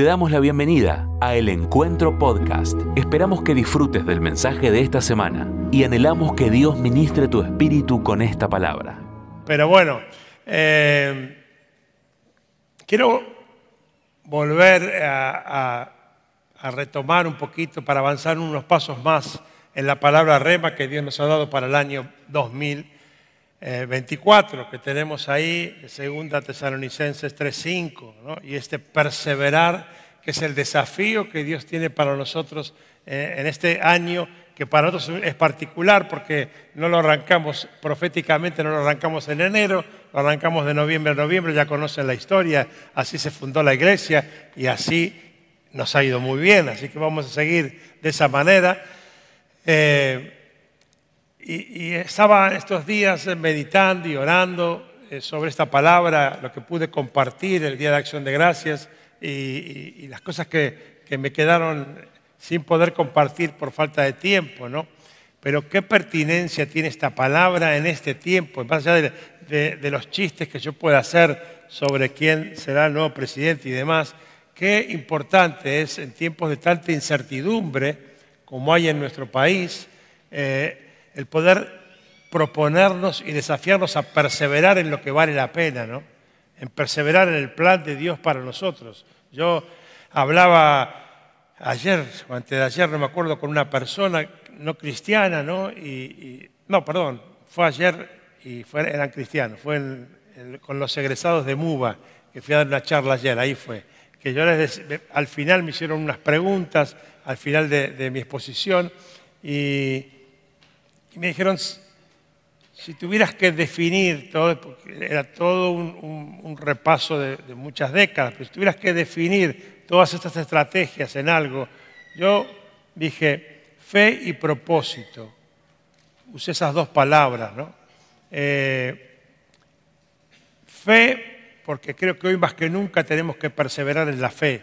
Te damos la bienvenida a El Encuentro Podcast. Esperamos que disfrutes del mensaje de esta semana y anhelamos que Dios ministre tu espíritu con esta palabra. Pero bueno, eh, quiero volver a, a- retomar un poquito para avanzar unos pasos más en la palabra rema que Dios nos ha dado para el año 2024, que tenemos ahí, segunda Tesalonicenses 3.5, ¿no? y este perseverar, que es el desafío que Dios tiene para nosotros eh, en este año, que para nosotros es particular porque no lo arrancamos proféticamente, no lo arrancamos en enero, lo arrancamos de noviembre a noviembre, ya conocen la historia, así se fundó la iglesia y así nos ha ido muy bien, así que vamos a seguir de esa manera. Eh, y, estaba estos días meditando y orando eh, sobre esta palabra, lo que pude compartir el Día de Acción de Gracias y, y- y las cosas que, que me quedaron sin poder compartir por falta de tiempo, ¿no? Pero qué pertinencia tiene esta palabra en este tiempo, más allá de, de- de los chistes que yo pueda hacer sobre quién será el nuevo presidente y demás, qué importante es en tiempos de tanta incertidumbre como hay en nuestro país, eh, el poder proponernos y desafiarnos a perseverar en lo que vale la pena, ¿no? En perseverar en el plan de Dios para nosotros. Yo hablaba ayer o antes de ayer, no me acuerdo, con una persona no cristiana, ¿no? Y, no, perdón, fue ayer y fue- eran cristianos, fue con los egresados de MUBA, que fui a dar una charla ayer, ahí fue. Que yo les, al final me hicieron unas preguntas, al final de, de mi exposición, y, y me dijeron, si tuvieras que definir todo, porque era todo un, repaso de, de muchas décadas, pero si tuvieras que definir todas estas estrategias en algo, yo dije fe y propósito. Usé esas dos palabras, ¿no? Eh, fe, porque creo que hoy más que nunca tenemos que perseverar en la fe,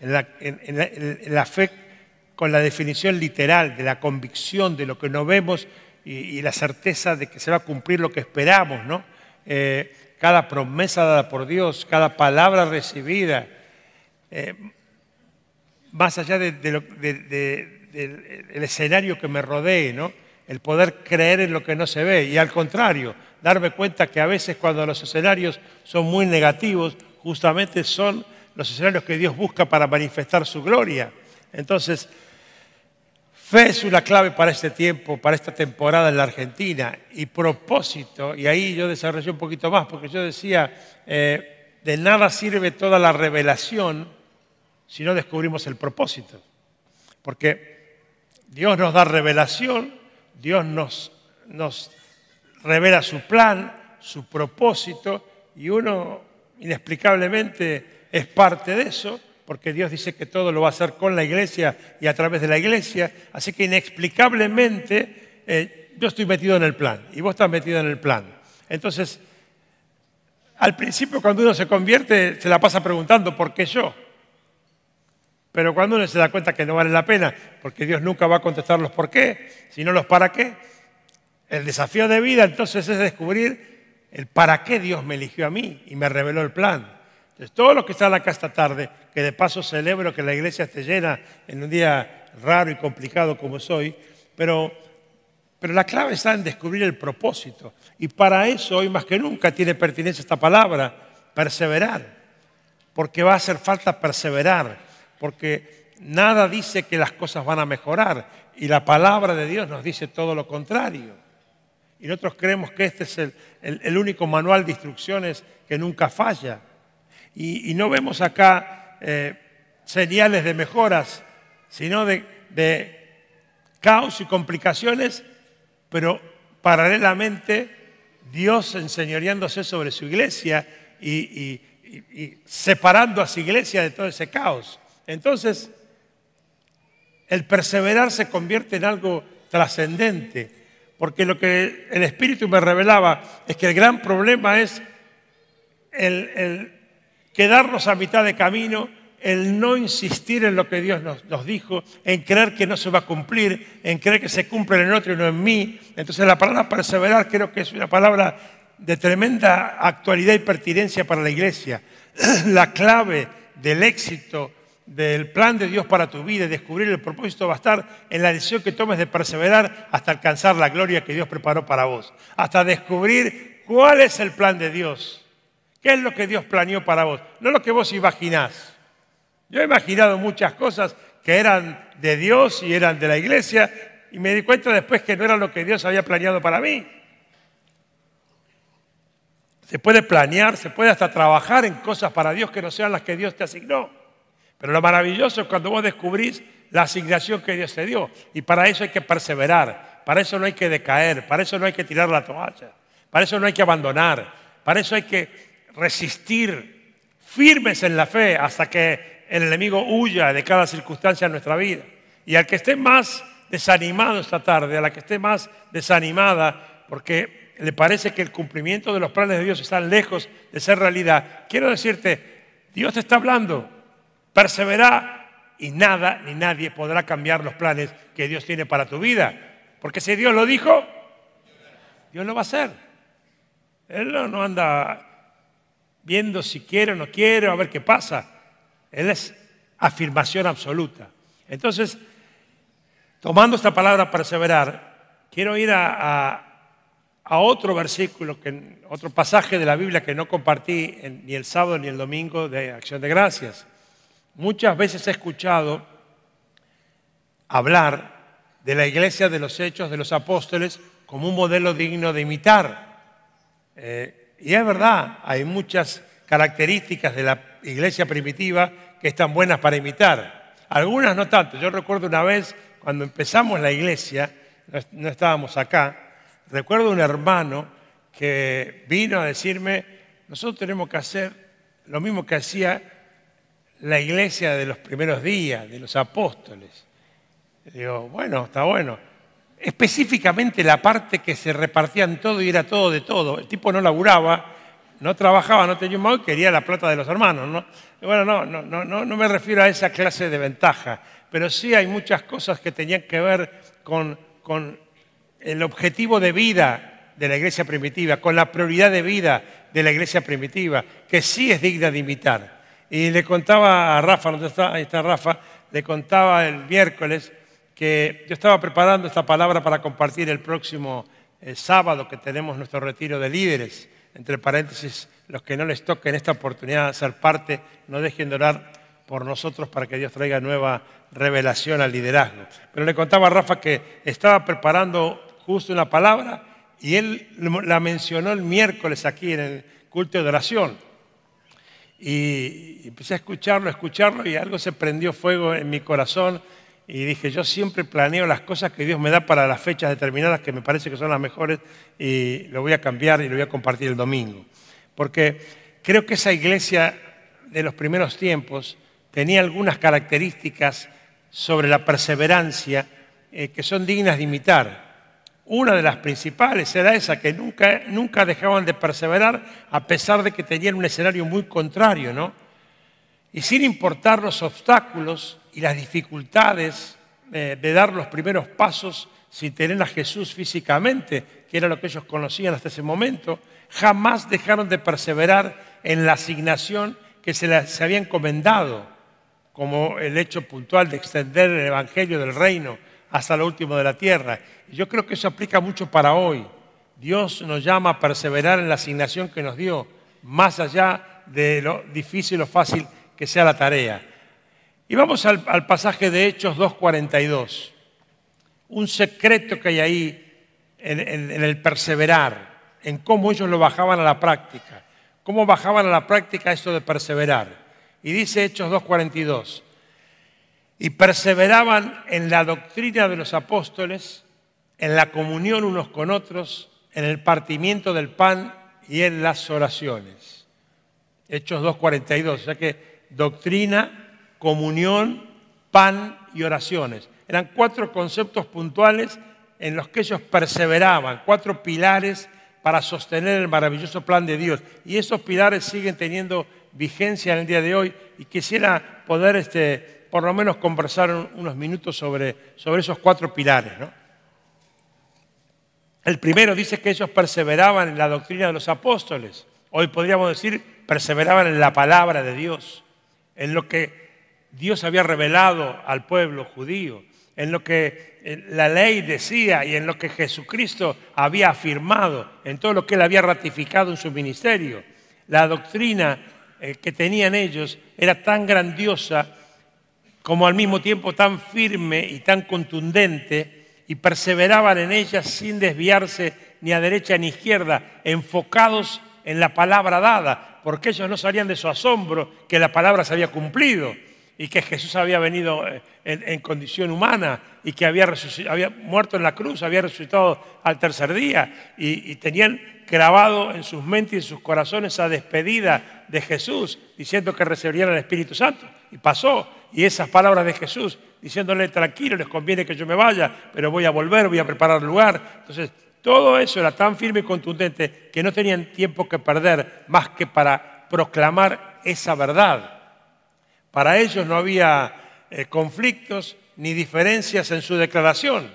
en la, en- en la- en la fe con la definición literal de la convicción de lo que no vemos y, la certeza de que se va a cumplir lo que esperamos, ¿no? Eh, cada promesa dada por Dios, cada palabra recibida, eh, más allá del el escenario que me rodee, ¿no? El poder creer en lo que no se ve y al contrario, darme cuenta que a veces cuando los escenarios son muy negativos, justamente son los escenarios que Dios busca para manifestar su gloria. Entonces, Fe es una clave para este tiempo, para esta temporada en la Argentina. Y propósito, y ahí yo desarrollé un poquito más, porque yo decía, eh, de nada sirve toda la revelación si no descubrimos el propósito. Porque Dios nos da revelación, Dios nos, nos revela su plan, su propósito, y uno inexplicablemente es parte de eso, porque Dios dice que todo lo va a hacer con la iglesia y a través de la iglesia, así que inexplicablemente eh, yo estoy metido en el plan y vos estás metido en el plan. Entonces, al principio cuando uno se convierte se la pasa preguntando, ¿por qué yo? Pero cuando uno se da cuenta que no vale la pena, porque Dios nunca va a contestar los por qué, sino los para qué, el desafío de vida entonces es descubrir el para qué Dios me eligió a mí y me reveló el plan. Todos los que están acá esta tarde, que de paso celebro que la iglesia esté llena en un día raro y complicado como soy, pero, pero la clave está en descubrir el propósito. Y para eso hoy más que nunca tiene pertinencia esta palabra, perseverar. Porque va a hacer falta perseverar, porque nada dice que las cosas van a mejorar y la palabra de Dios nos dice todo lo contrario. Y nosotros creemos que este es el- el único manual de instrucciones que nunca falla. Y, no vemos acá eh, señales de mejoras, sino de, caos y complicaciones, pero paralelamente Dios enseñoreándose sobre su iglesia y, separando a su iglesia de todo ese caos. Entonces, el perseverar se convierte en algo trascendente, porque lo que el Espíritu me revelaba es que el gran problema es el quedarnos a mitad de camino, el no insistir en lo que Dios nos, dijo, en creer que no se va a cumplir, en creer que se cumple en otro y no en mí. Entonces la palabra perseverar creo que es una palabra de tremenda actualidad y pertinencia para la iglesia. La clave del éxito del plan de Dios para tu vida y descubrir el propósito va a estar en la decisión que tomes de perseverar hasta alcanzar la gloria que Dios preparó para vos, hasta descubrir cuál es el plan de Dios, qué es lo que Dios planeó para vos, no lo que vos imaginás. Yo he imaginado muchas cosas que eran de Dios y eran de la iglesia y me di cuenta después que no era lo que Dios había planeado para mí. Se puede planear, se puede hasta trabajar en cosas para Dios que no sean las que Dios te asignó. Pero lo maravilloso es cuando vos descubrís la asignación que Dios te dio. Y para eso hay que perseverar, para eso no hay que decaer, para eso no hay que tirar la toalla, para eso no hay que abandonar, para eso hay que resistir firmes en la fe hasta que el enemigo huya de cada circunstancia en nuestra vida. Y al que esté más desanimado esta tarde, a la que esté más desanimada, porque le parece que el cumplimiento de los planes de Dios está lejos de ser realidad, quiero decirte, Dios te está hablando, Persevera y nada ni nadie podrá cambiar los planes que Dios tiene para tu vida. Porque si Dios lo dijo, Dios lo va a hacer. Él no anda viendo si quiere o no quiere, a ver qué pasa. Él es afirmación absoluta. Entonces, tomando esta palabra perseverar, quiero ir a, otro versículo, que, otro pasaje de la Biblia que no compartí ni el sábado ni el domingo de Acción de Gracias. Muchas veces he escuchado hablar de la iglesia de los hechos de los apóstoles como un modelo digno de imitar. Eh, y es verdad, hay muchas características de la iglesia primitiva que están buenas para imitar. Algunas no tanto. Yo recuerdo una vez cuando empezamos la iglesia, no estábamos acá, recuerdo un hermano que vino a decirme, nosotros tenemos que hacer lo mismo que hacía la iglesia de los primeros días, de los apóstoles. Digo, bueno, está bueno. Específicamente la parte que se repartían todo y era todo de todo. El tipo no laburaba, no trabajaba, no tenía un móvil, quería la plata de los hermanos. ¿no? bueno, no, no, no, no, no me refiero a esa clase de ventaja, pero sí hay muchas cosas que tenían que ver con, con el objetivo de vida de la iglesia primitiva, con la prioridad de vida de la iglesia primitiva, que sí es digna de imitar. Y le contaba a Rafa, ¿dónde está? Ahí está Rafa, le contaba el miércoles que yo estaba preparando esta palabra para compartir el próximo eh, sábado que tenemos nuestro retiro de líderes. Entre paréntesis, los que no les toquen esta oportunidad de ser parte, no dejen de orar por nosotros para que Dios traiga nueva revelación al liderazgo. Pero le contaba a Rafa que estaba preparando justo una palabra y él la mencionó el miércoles aquí en el culto de oración. Y empecé a escucharlo, a escucharlo y algo se prendió fuego en mi corazón y dije, yo siempre planeo las cosas que Dios me da para las fechas determinadas que me parece que son las mejores y lo voy a cambiar y lo voy a compartir el domingo. Porque creo que esa iglesia de los primeros tiempos tenía algunas características sobre la perseverancia eh, que son dignas de imitar. Una de las principales era esa, que nunca, nunca dejaban de perseverar a pesar de que tenían un escenario muy contrario, ¿no? Y sin importar los obstáculos y las dificultades eh, de dar los primeros pasos sin tener a Jesús físicamente, que era lo que ellos conocían hasta ese momento, jamás dejaron de perseverar en la asignación que se les había encomendado, como el hecho puntual de extender el Evangelio del Reino hasta lo último de la tierra. Y yo creo que eso aplica mucho para hoy. Dios nos llama a perseverar en la asignación que nos dio, más allá de lo difícil o fácil que sea la tarea. Y vamos al, pasaje de Hechos 2.42. Un secreto que hay ahí en, en el perseverar, en cómo ellos lo bajaban a la práctica. Cómo bajaban a la práctica esto de perseverar. Y dice Hechos 2.42 y perseveraban en la doctrina de los apóstoles, en la comunión unos con otros, en el partimiento del pan y en las oraciones. Hechos 2.42, o sea que doctrina, comunión, pan y oraciones. Eran cuatro conceptos puntuales en los que ellos perseveraban, cuatro pilares para sostener el maravilloso plan de Dios. Y esos pilares siguen teniendo vigencia en el día de hoy y quisiera poder este, por lo menos conversar unos minutos sobre, sobre esos cuatro pilares. El primero dice que ellos perseveraban en la doctrina de los apóstoles. Hoy podríamos decir, perseveraban en la palabra de Dios, en lo que Dios había revelado al pueblo judío, en lo que la ley decía y en lo que Jesucristo había afirmado, en todo lo que él había ratificado en su ministerio. La doctrina eh, que tenían ellos era tan grandiosa como al mismo tiempo tan firme y tan contundente y perseveraban en ella sin desviarse ni a derecha ni a izquierda, enfocados en la palabra dada, porque ellos no salían de su asombro que la palabra se había cumplido y que Jesús había venido eh, en, condición humana y que había, muerto en la cruz, había resucitado al tercer día y, y tenían grabado en sus mentes y en sus corazones esa despedida de Jesús, diciendo que recibirían el Espíritu Santo. Y pasó, y esas palabras de Jesús, diciéndole, tranquilo, les conviene que yo me vaya, pero voy a volver, voy a preparar el lugar. Entonces, todo eso era tan firme y contundente que no tenían tiempo que perder más que para proclamar esa verdad. Para ellos no había eh, conflictos ni diferencias en su declaración.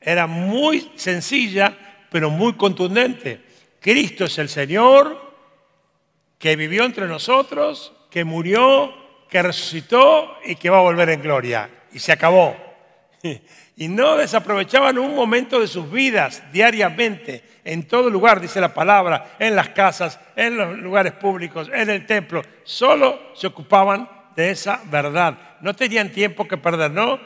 Era muy sencilla, pero muy contundente. Cristo es el Señor que vivió entre nosotros, que murió, que resucitó y que va a volver en gloria. Y se acabó. Y no desaprovechaban un momento de sus vidas diariamente, en todo lugar, dice la palabra, en las casas, en los lugares públicos, en el templo. Solo se ocupaban de esa verdad. No tenían tiempo que perder, ¿no?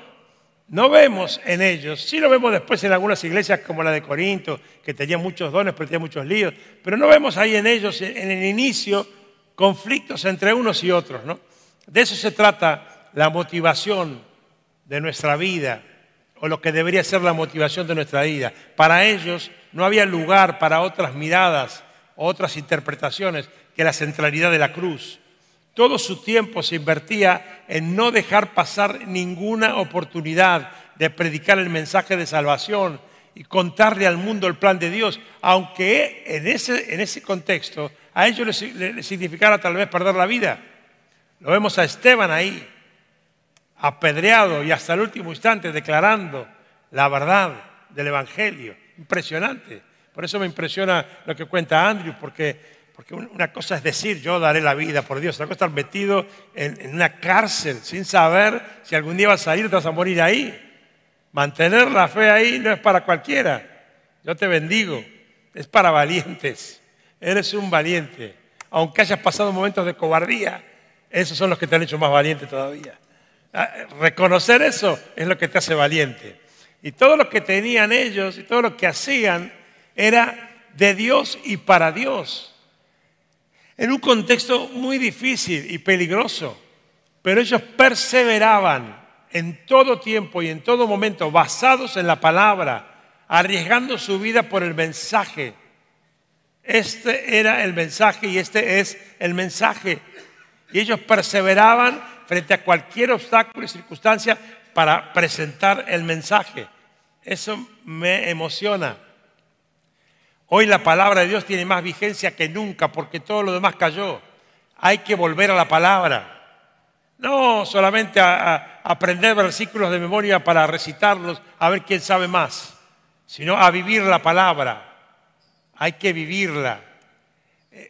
No vemos en ellos, sí lo vemos después en algunas iglesias como la de Corinto, que tenía muchos dones, pero tenía muchos líos, pero no vemos ahí en ellos, en el inicio, conflictos entre unos y otros, ¿no? De eso se trata la motivación de nuestra vida, o lo que debería ser la motivación de nuestra vida. Para ellos no había lugar para otras miradas, otras interpretaciones que la centralidad de la cruz. Todo su tiempo se invertía en no dejar pasar ninguna oportunidad de predicar el mensaje de salvación y contarle al mundo el plan de Dios, aunque en ese, en ese contexto a ellos les, les significara tal vez perder la vida. Lo vemos a Esteban ahí, apedreado y hasta el último instante declarando la verdad del Evangelio. Impresionante. Por eso me impresiona lo que cuenta Andrew, porque porque una cosa es decir, yo daré la vida por Dios, otra cosa es estar metido en, una cárcel sin saber si algún día vas a salir o te vas a morir ahí. Mantener la fe ahí no es para cualquiera. Yo te bendigo, es para valientes. Eres un valiente. Aunque hayas pasado momentos de cobardía, esos son los que te han hecho más valiente todavía. Ah, reconocer eso es lo que te hace valiente. Y todo lo que tenían ellos y todo lo que hacían era de Dios y para Dios en un contexto muy difícil y peligroso, pero ellos perseveraban en todo tiempo y en todo momento basados en la palabra, arriesgando su vida por el mensaje. Este era el mensaje y este es el mensaje. Y ellos perseveraban frente a cualquier obstáculo y circunstancia para presentar el mensaje. Eso me emociona. Hoy la palabra de Dios tiene más vigencia que nunca porque todo lo demás cayó. Hay que volver a la palabra. No solamente a, aprender versículos de memoria para recitarlos, a ver quién sabe más, sino a vivir la palabra. Hay que vivirla.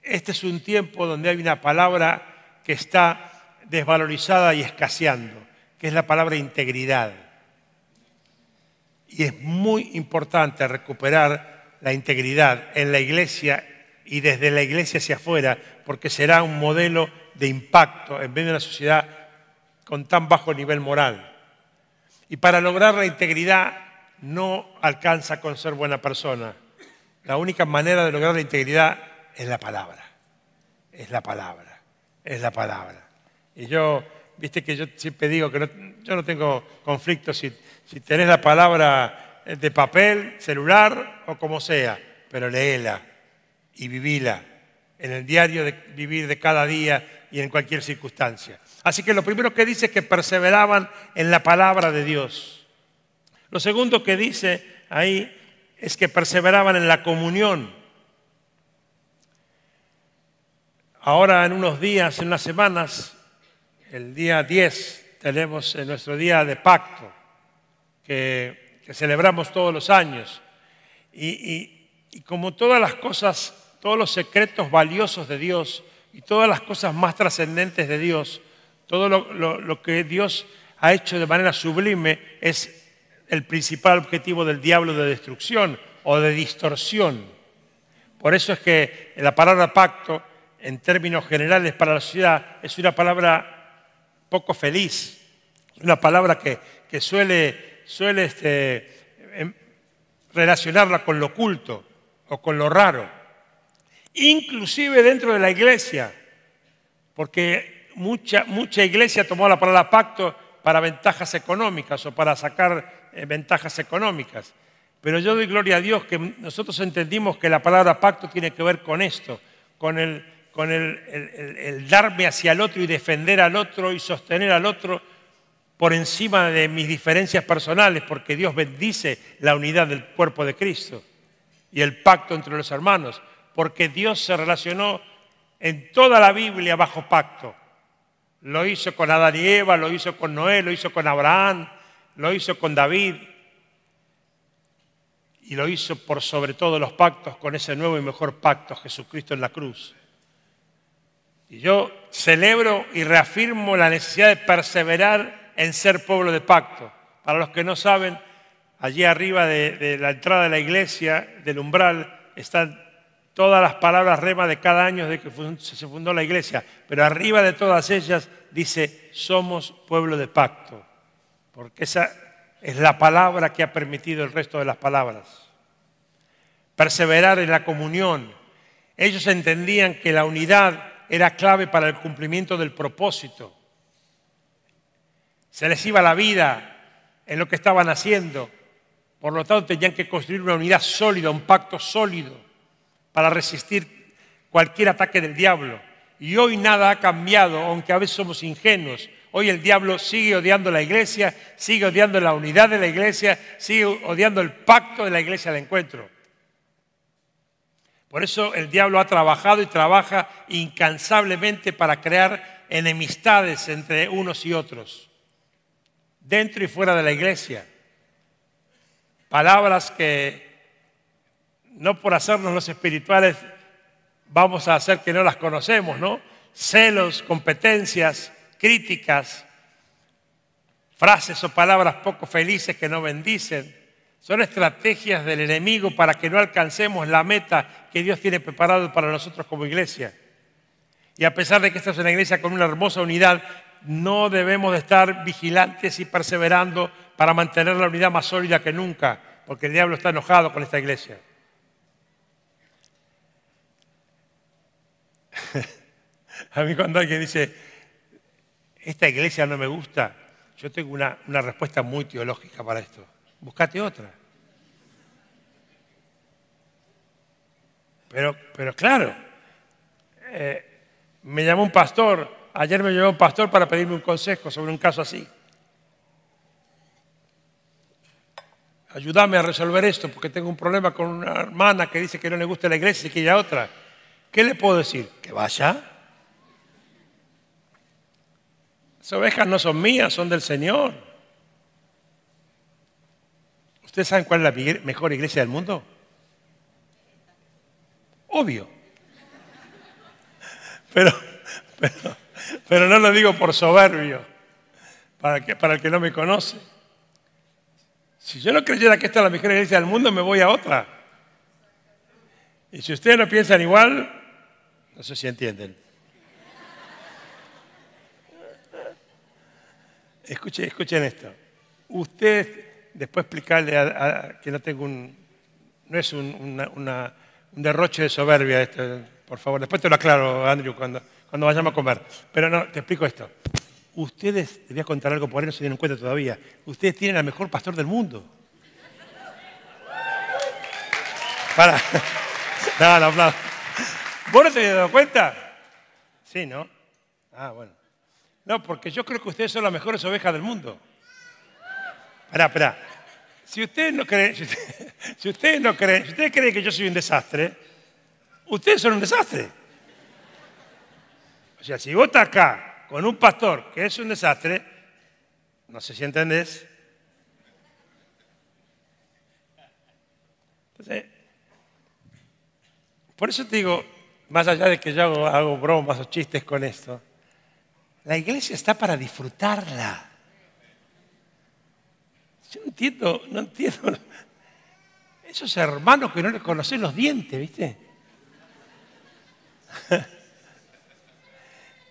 Este es un tiempo donde hay una palabra que está desvalorizada y escaseando, que es la palabra integridad. Y es muy importante recuperar la integridad en la iglesia y desde la iglesia hacia afuera, porque será un modelo de impacto en medio de una sociedad con tan bajo nivel moral. Y para lograr la integridad no alcanza con ser buena persona. La única manera de lograr la integridad es la palabra. Es la palabra. Es la palabra. Y yo, viste que yo siempre digo que yo no tengo conflicto si, si tenés la palabra de papel, celular o como sea, pero léela y vivila en el diario de vivir de cada día y en cualquier circunstancia. Así que lo primero que dice es que perseveraban en la palabra de Dios. Lo segundo que dice ahí es que perseveraban en la comunión. Ahora en unos días, en unas semanas, el día 10, tenemos nuestro día de pacto, que que celebramos todos los años. Y, como todas las cosas, todos los secretos valiosos de Dios y todas las cosas más trascendentes de Dios, Todo lo, lo que Dios ha hecho de manera sublime es el principal objetivo del diablo de destrucción o de distorsión. Por eso es que la palabra pacto, en términos generales para la sociedad, es una palabra poco feliz, una palabra que, suele, suele este, relacionarla con lo oculto o con lo raro, inclusive dentro de la iglesia, porque mucha, mucha iglesia tomó la palabra pacto para ventajas económicas o para sacar eh, ventajas económicas. Pero yo doy gloria a Dios que nosotros entendimos que la palabra pacto tiene que ver con esto, con el, con el, darme hacia el otro y defender al otro y sostener al otro por encima de mis diferencias personales, porque Dios bendice la unidad del cuerpo de Cristo y el pacto entre los hermanos, porque Dios se relacionó en toda la Biblia bajo pacto. Lo hizo con Adán y Eva, lo hizo con Noé, lo hizo con Abraham, lo hizo con David. Y lo hizo por sobre todo los pactos con ese nuevo y mejor pacto, Jesucristo en la cruz. Y yo celebro y reafirmo la necesidad de perseverar en ser pueblo de pacto. Para los que no saben, allí arriba de, la entrada de la iglesia, del umbral, están todas las palabras rema de cada año de que se fundó la iglesia, pero arriba de todas ellas dice, somos pueblo de pacto, porque esa es la palabra que ha permitido el resto de las palabras. Perseverar en la comunión. Ellos entendían que la unidad era clave para el cumplimiento del propósito. Se les iba la vida en lo que estaban haciendo, por lo tanto tenían que construir una unidad sólida, un pacto sólido para resistir cualquier ataque del diablo. Y hoy nada ha cambiado, aunque a veces somos ingenuos. Hoy el diablo sigue odiando la iglesia, sigue odiando la unidad de la iglesia, sigue odiando el pacto de la iglesia al encuentro. Por eso el diablo ha trabajado y trabaja incansablemente para crear enemistades entre unos y otros, dentro y fuera de la iglesia. Palabras que no por hacernos los espirituales vamos a hacer que no las conocemos, ¿no? Celos, competencias, críticas, frases o palabras poco felices que no bendicen. Son estrategias del enemigo para que no alcancemos la meta que Dios tiene preparado para nosotros como iglesia. Y a pesar de que esta es una iglesia con una hermosa unidad, no debemos de estar vigilantes y perseverando para mantener la unidad más sólida que nunca, porque el diablo está enojado con esta iglesia. A mí cuando alguien dice, esta iglesia no me gusta, yo tengo una, respuesta muy teológica para esto. Buscate otra. Pero, pero claro, eh, me llamó un pastor, ayer me llamó un pastor para pedirme un consejo sobre un caso así. Ayúdame a resolver esto porque tengo un problema con una hermana que dice que no le gusta la iglesia y que ella otra. ¿Qué le puedo decir? Que vaya. Las ovejas no son mías, son del Señor. ¿Ustedes saben cuál es la mejor iglesia del mundo? Obvio. Pero, pero, no lo digo por soberbio, para, que, para el que no me conoce. Si yo no creyera que esta es la mejor iglesia del mundo, me voy a otra. Y si ustedes no piensan igual, no sé si entienden. Escuchen, escuchen esto. Usted, después explicarle a, que no tengo un, no es un, derroche de soberbia esto, por favor. Después te lo aclaro, Andrew, cuando, cuando vayamos a comer. Pero no, te explico esto. Ustedes, te voy a contar algo, por ahí no se dieron cuenta todavía. Ustedes tienen al mejor pastor del mundo. Para. No, no, no. ¿Vos no te habías dado cuenta? Sí, ¿no? Ah, bueno. No, porque yo creo que ustedes son las mejores ovejas del mundo. Espera, espera. Si ustedes no creen, si ustedes, no creen, si ustedes creen que yo soy un desastre, ustedes son un desastre. O sea, si vos estás acá con un pastor que es un desastre, no sé si entendés. Entonces, por eso te digo, más allá de que yo hago, bromas o chistes con esto, La iglesia está para disfrutarla. Yo no entiendo, no entiendo. Esos hermanos que no le conocen los dientes, ¿viste?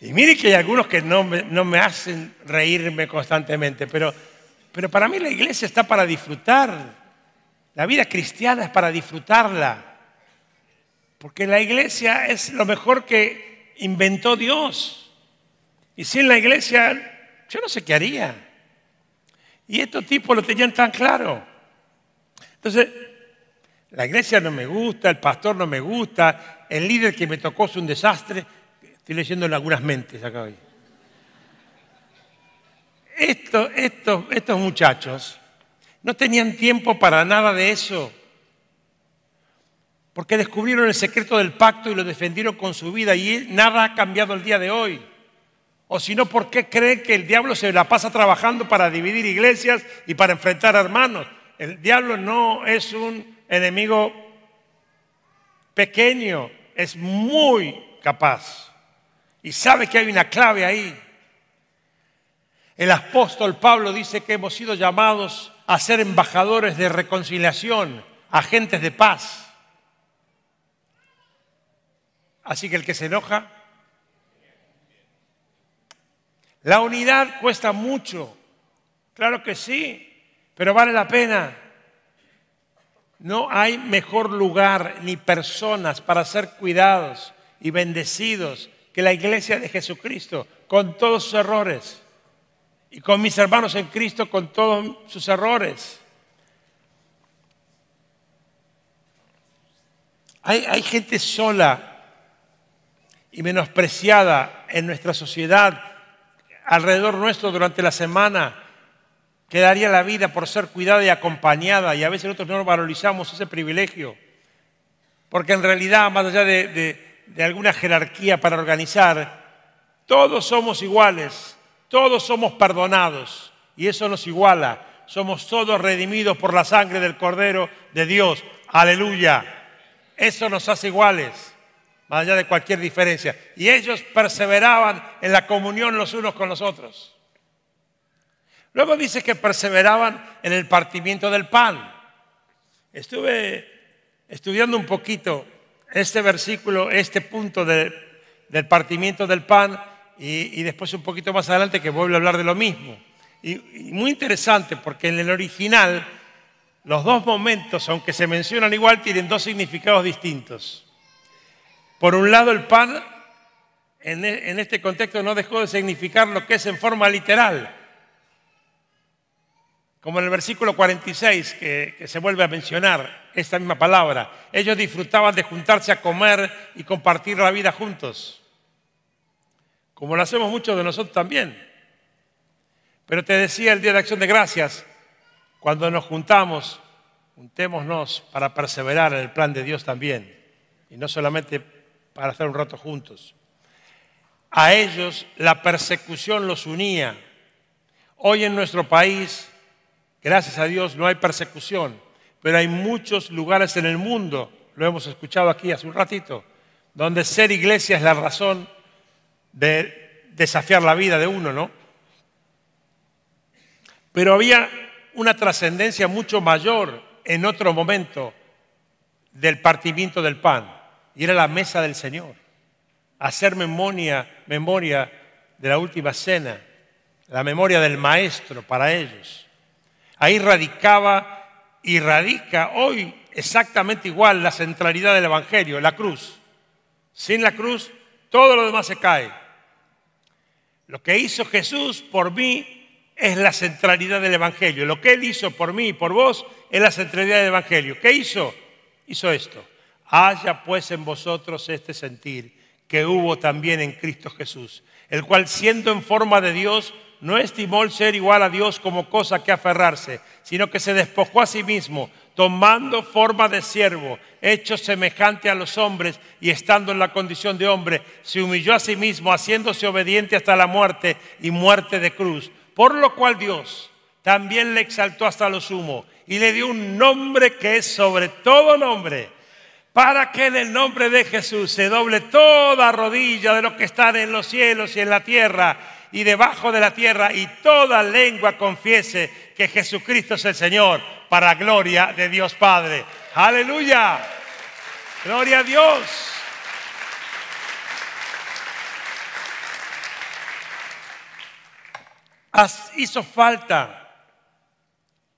Y mire que hay algunos que no me, no me hacen reírme constantemente, pero, pero para mí la iglesia está para disfrutar. La vida cristiana es para disfrutarla. Porque la iglesia es lo mejor que inventó Dios. Y sin la iglesia, yo no sé qué haría. Y estos tipos lo tenían tan claro. Entonces, la iglesia no me gusta, el pastor no me gusta, el líder que me tocó es un desastre. Estoy leyendo en algunas mentes acá hoy. Estos, estos, muchachos no tenían tiempo para nada de eso, porque descubrieron el secreto del pacto y lo defendieron con su vida y nada ha cambiado el día de hoy. O si no, ¿por qué creen que el diablo se la pasa trabajando para dividir iglesias y para enfrentar hermanos? El diablo no es un enemigo pequeño, es muy capaz. Y sabe que hay una clave ahí. El apóstol Pablo dice que hemos sido llamados a ser embajadores de reconciliación, agentes de paz. Así que el que se enoja, la unidad cuesta mucho, claro que sí, pero vale la pena. No hay mejor lugar ni personas para ser cuidados y bendecidos que la iglesia de Jesucristo, con todos sus errores, y con mis hermanos en Cristo, con todos sus errores. Hay, hay gente sola y menospreciada en nuestra sociedad, alrededor nuestro durante la semana, que daría la vida por ser cuidada y acompañada, y a veces nosotros no valorizamos ese privilegio, porque en realidad, más allá de, de alguna jerarquía para organizar, todos somos iguales, todos somos perdonados, y eso nos iguala, somos todos redimidos por la sangre del Cordero de Dios, aleluya, eso nos hace iguales más allá de cualquier diferencia. Y ellos perseveraban en la comunión los unos con los otros. Luego dice que perseveraban en el partimiento del pan. Estuve estudiando un poquito este versículo, este punto del partimiento del pan y, después un poquito más adelante que vuelve a hablar de lo mismo. y muy interesante porque en el original los dos momentos, aunque se mencionan igual, tienen dos significados distintos. Por un lado, el pan e, en este contexto no dejó de significar lo que es en forma literal, como en el versículo 46 que, se vuelve a mencionar esta misma palabra. Ellos disfrutaban de juntarse a comer y compartir la vida juntos, como lo hacemos muchos de nosotros también. Pero te decía el Día de Acción de Gracias, cuando nos juntamos, juntémonos para perseverar en el plan de Dios también, y no solamente para hacer un rato juntos. A ellos la persecución los unía. Hoy en nuestro país, gracias a Dios, no hay persecución, pero hay muchos lugares en el mundo, lo hemos escuchado aquí hace un ratito, donde ser iglesia es la razón de desafiar la vida de uno, ¿no? Pero había una trascendencia mucho mayor en otro momento del partimiento del pan y era la mesa del Señor. Hacer memoria, memoria de la última cena, la memoria del Maestro para ellos. Ahí radicaba y radica hoy exactamente igual la centralidad del Evangelio, la cruz. Sin la cruz, todo lo demás se cae. Lo que hizo Jesús por mí es la centralidad del Evangelio. Lo que Él hizo por mí y por vos es la centralidad del Evangelio. ¿Qué hizo? Hizo esto. Haya pues en vosotros este sentir que hubo también en Cristo Jesús, el cual siendo en forma de Dios, no estimó el ser igual a Dios como cosa que aferrarse, sino que se despojó a sí mismo, tomando forma de siervo, hecho semejante a los hombres y estando en la condición de hombre, se humilló a sí mismo, haciéndose obediente hasta la muerte y muerte de cruz. Por lo cual Dios también le exaltó hasta lo sumo y le dio un nombre que es sobre todo nombre para que en el nombre de Jesús se doble toda rodilla de los que están en los cielos y en la tierra y debajo de la tierra y toda lengua confiese que Jesucristo es el Señor para gloria de Dios Padre. Aleluya. Gloria a Dios. hizo falta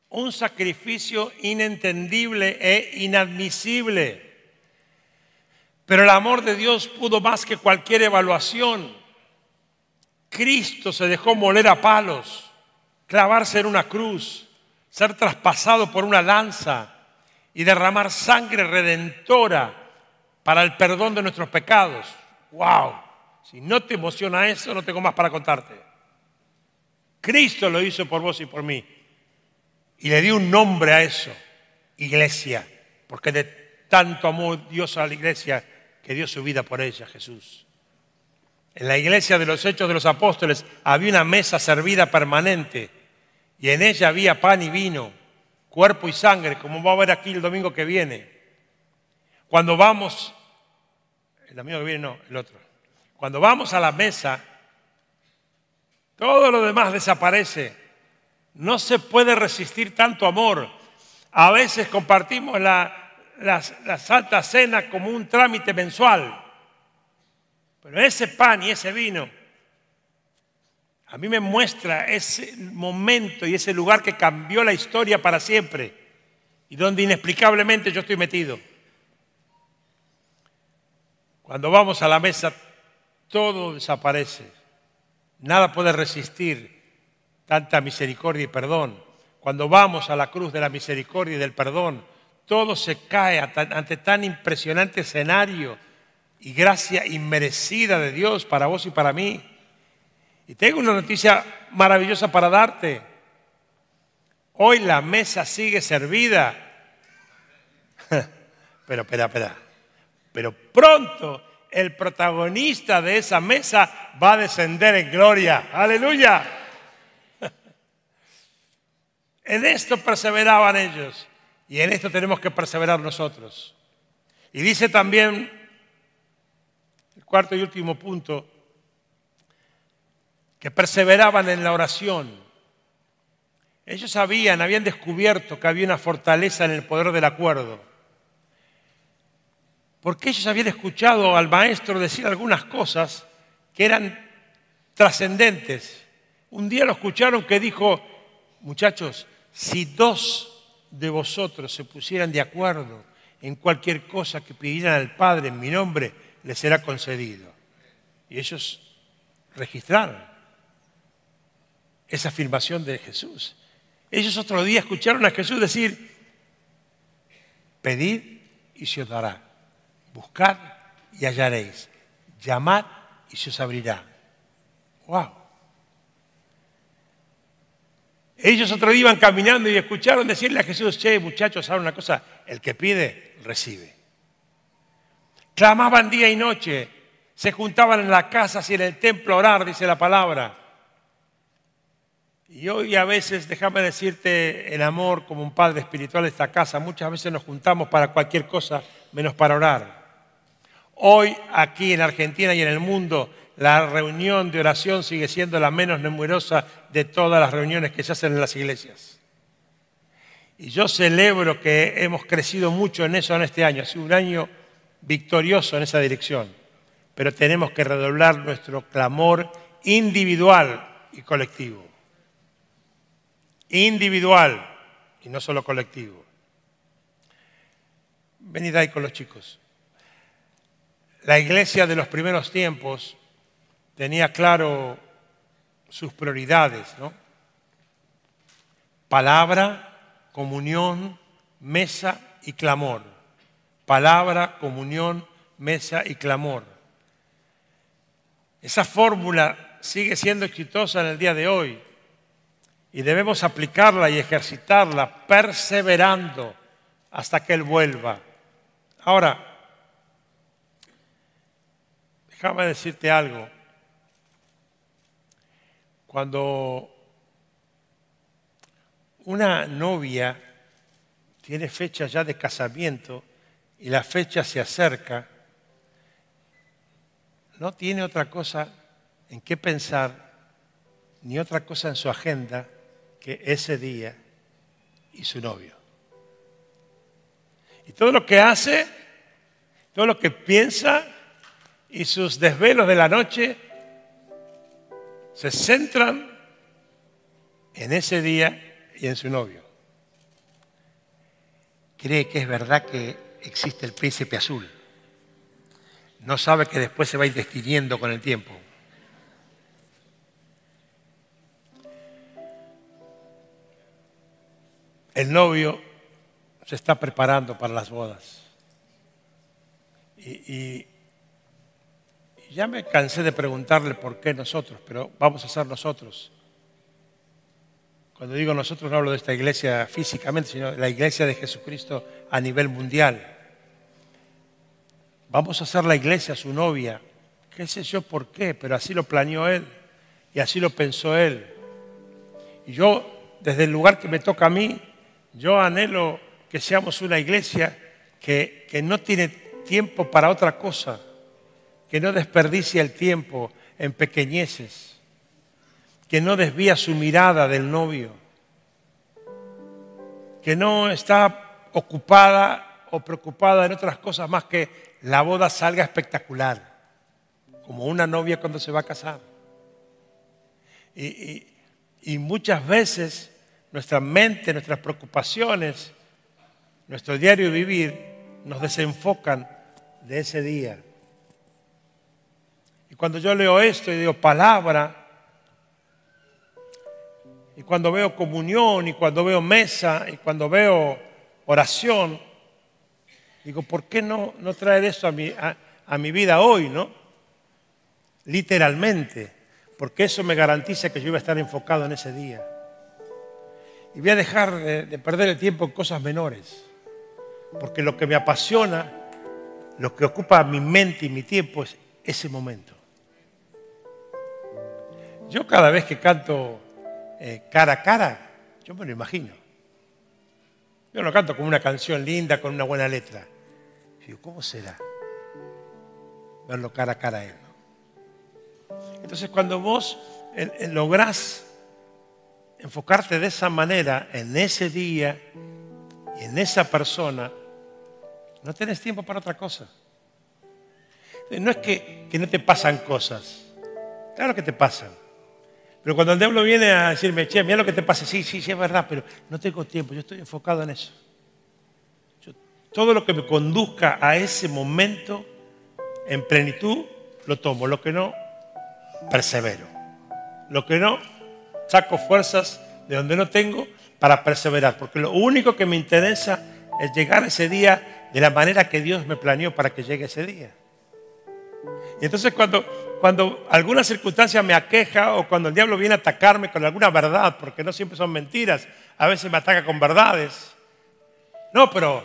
un sacrificio inentendible e inadmisible. Pero el amor de Dios pudo más que cualquier evaluación. Cristo se dejó moler a palos, clavarse en una cruz, ser traspasado por una lanza y derramar sangre redentora para el perdón de nuestros pecados. ¡Wow! Si no te emociona eso, no tengo más para contarte. Cristo lo hizo por vos y por mí. Y le dio un nombre a eso, iglesia, porque de tanto amó Dios a la iglesia que dio su vida por ella, Jesús. En la iglesia de los Hechos de los Apóstoles había una mesa servida permanente y en ella había pan y vino, cuerpo y sangre, como va a ver aquí el domingo que viene. Cuando vamos, el domingo que viene no, el otro. Cuando vamos a la mesa, todo lo demás desaparece no se puede resistir tanto amor. A veces compartimos la, Santa Cena como un trámite mensual. Pero ese pan y ese vino a mí me muestra ese momento y ese lugar que cambió la historia para siempre y donde inexplicablemente yo estoy metido. Cuando vamos a la mesa, todo desaparece. Nada puede resistir tanta misericordia y perdón. Cuando vamos a la cruz de la misericordia y del perdón, todo se cae ante tan impresionante escenario y gracia inmerecida de Dios para vos y para mí. Y tengo una noticia maravillosa para darte. Hoy la mesa sigue servida. Pero, espera, espera. Pero pronto el protagonista de esa mesa va a descender en gloria. Aleluya. En esto perseveraban ellos y en esto tenemos que perseverar nosotros. Y dice también, cuarto y último punto, que perseveraban en la oración. Ellos sabían, habían descubierto que había una fortaleza en el poder del acuerdo. Porque ellos habían escuchado al maestro decir algunas cosas que eran trascendentes. Un día lo escucharon que dijo, muchachos, si dos de vosotros se pusieran de acuerdo en cualquier cosa que pidieran al Padre en mi nombre, les será concedido. Y ellos registraron esa afirmación de Jesús. Ellos otro día escucharon a Jesús decir, pedid y se os dará, buscad y hallaréis, llamad y se os abrirá. ¡Wow! Ellos otro día iban caminando y escucharon decirle a Jesús, che, muchachos, ¿saben una cosa? El que pide, recibe. Clamaban día y noche, se juntaban en las casas y en el templo a orar, dice la palabra. Y hoy a veces, déjame decirte, el amor como un padre espiritual de esta casa, muchas veces nos juntamos para cualquier cosa menos para orar. Hoy aquí en Argentina y en el mundo la reunión de oración sigue siendo la menos numerosa de todas las reuniones que se hacen en las iglesias. Y yo celebro que hemos crecido mucho en eso en este año. Ha sido un año victorioso en esa dirección. Pero tenemos que redoblar nuestro clamor individual y colectivo. Individual y no solo colectivo. Venid ahí con los chicos. La iglesia de los primeros tiempos tenía claro sus prioridades, ¿no? Palabra, comunión, mesa y clamor. Palabra, comunión, mesa y clamor. Esa fórmula sigue siendo exitosa en el día de hoy y debemos aplicarla y ejercitarla perseverando hasta que Él vuelva. Ahora, déjame decirte algo. Cuando una novia tiene fecha ya de casamiento y la fecha se acerca, no tiene otra cosa en qué pensar ni otra cosa en su agenda que ese día y su novio. Y todo lo que hace, todo lo que piensa y sus desvelos de la noche se centran en ese día y en su novio. Cree que es verdad que existe el príncipe azul. No sabe que después se va a ir destiniendo con el tiempo. El novio se está preparando para las bodas. Y, ya me cansé de preguntarle por qué nosotros, pero vamos a ser nosotros. Cuando digo nosotros no hablo de esta iglesia físicamente, sino de la iglesia de Jesucristo a nivel mundial. Vamos a hacer la iglesia su novia. ¿Qué sé yo por qué? Pero así lo planeó él y así lo pensó él. Y yo, desde el lugar que me toca a mí, yo anhelo que seamos una iglesia que, que no tiene tiempo para otra cosa, que no desperdicia el tiempo en pequeñeces, que no desvía su mirada del novio, que no está ocupada o preocupada en otras cosas más que la boda salga espectacular, como una novia cuando se va a casar. Y, y, muchas veces nuestra mente, nuestras preocupaciones, nuestro diario vivir nos desenfocan de ese día. Y cuando yo leo esto y digo palabra, y cuando veo comunión, y cuando veo mesa, y cuando veo oración, digo, ¿por qué no, no traer eso a mi, a mi vida hoy, no? Literalmente, porque eso me garantiza que yo iba a estar enfocado en ese día y voy a dejar de, perder el tiempo en cosas menores. Porque lo que me apasiona, lo que ocupa mi mente y mi tiempo es ese momento. Yo cada vez que canto eh, cara a cara, yo me lo imagino. Yo lo canto como una canción linda, con una buena letra. digo, ¿cómo será verlo cara a cara a él? Entonces cuando vos eh, lográs enfocarte de esa manera en ese día y en esa persona, no tienes tiempo para otra cosa. No es que, no te pasan cosas, claro que te pasan. Pero cuando el diablo viene a decirme, che, mira lo que te pasa, sí, sí, sí, es verdad, pero no tengo tiempo, yo estoy enfocado en eso. todo lo que me conduzca a ese momento en plenitud, lo tomo. Lo que no, persevero. Lo que no, saco fuerzas de donde no tengo para perseverar, porque lo único que me interesa es llegar ese día de la manera que Dios me planeó para que llegue ese día. Y entonces cuando, cuando alguna circunstancia me aqueja o cuando el diablo viene a atacarme con alguna verdad, porque no siempre son mentiras, a veces me ataca con verdades. No, pero,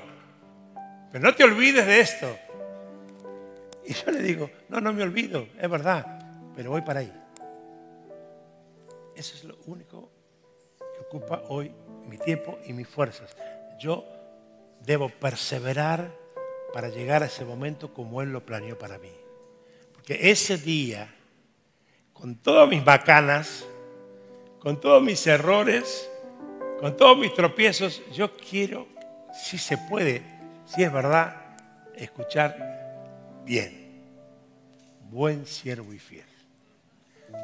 pero no te olvides de esto. Y yo le digo, no, no me olvido, es verdad, pero voy para ahí. Eso es lo único que ocupa hoy mi tiempo y mis fuerzas. Yo debo perseverar para llegar a ese momento como Él lo planeó para mí. Porque ese día, con todas mis bacanas, con todos mis errores, con todos mis tropiezos, yo quiero, si se puede, si es verdad, escuchar bien. Buen siervo y fiel.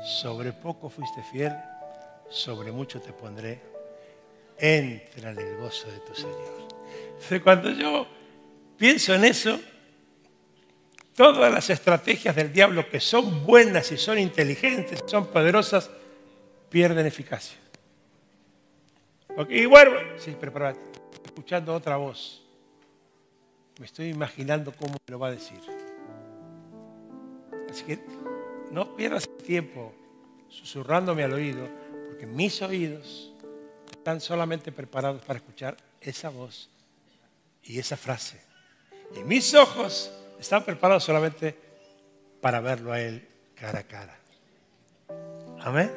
Sobre poco fuiste fiel, sobre mucho te pondré. Entra en el gozo de tu Señor. Cuando yo pienso en eso, todas las estrategias del diablo que son buenas y son inteligentes, son poderosas, pierden eficacia. y bueno, sí, prepárate, escuchando otra voz. Me estoy imaginando cómo me lo va a decir. Así que no pierdas tiempo susurrándome al oído, porque mis oídos están solamente preparados para escuchar esa voz y esa frase. Y mis ojos están preparados solamente para verlo a Él cara a cara. Amén.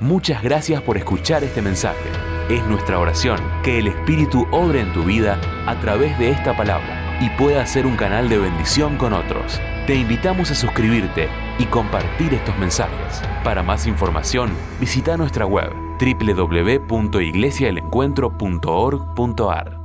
Muchas gracias por escuchar este mensaje. Es nuestra oración que el Espíritu obre en tu vida a través de esta palabra y pueda ser un canal de bendición con otros. Te invitamos a suscribirte y compartir estos mensajes. Para más información, visita nuestra web www.iglesiaelencuentro.org.ar.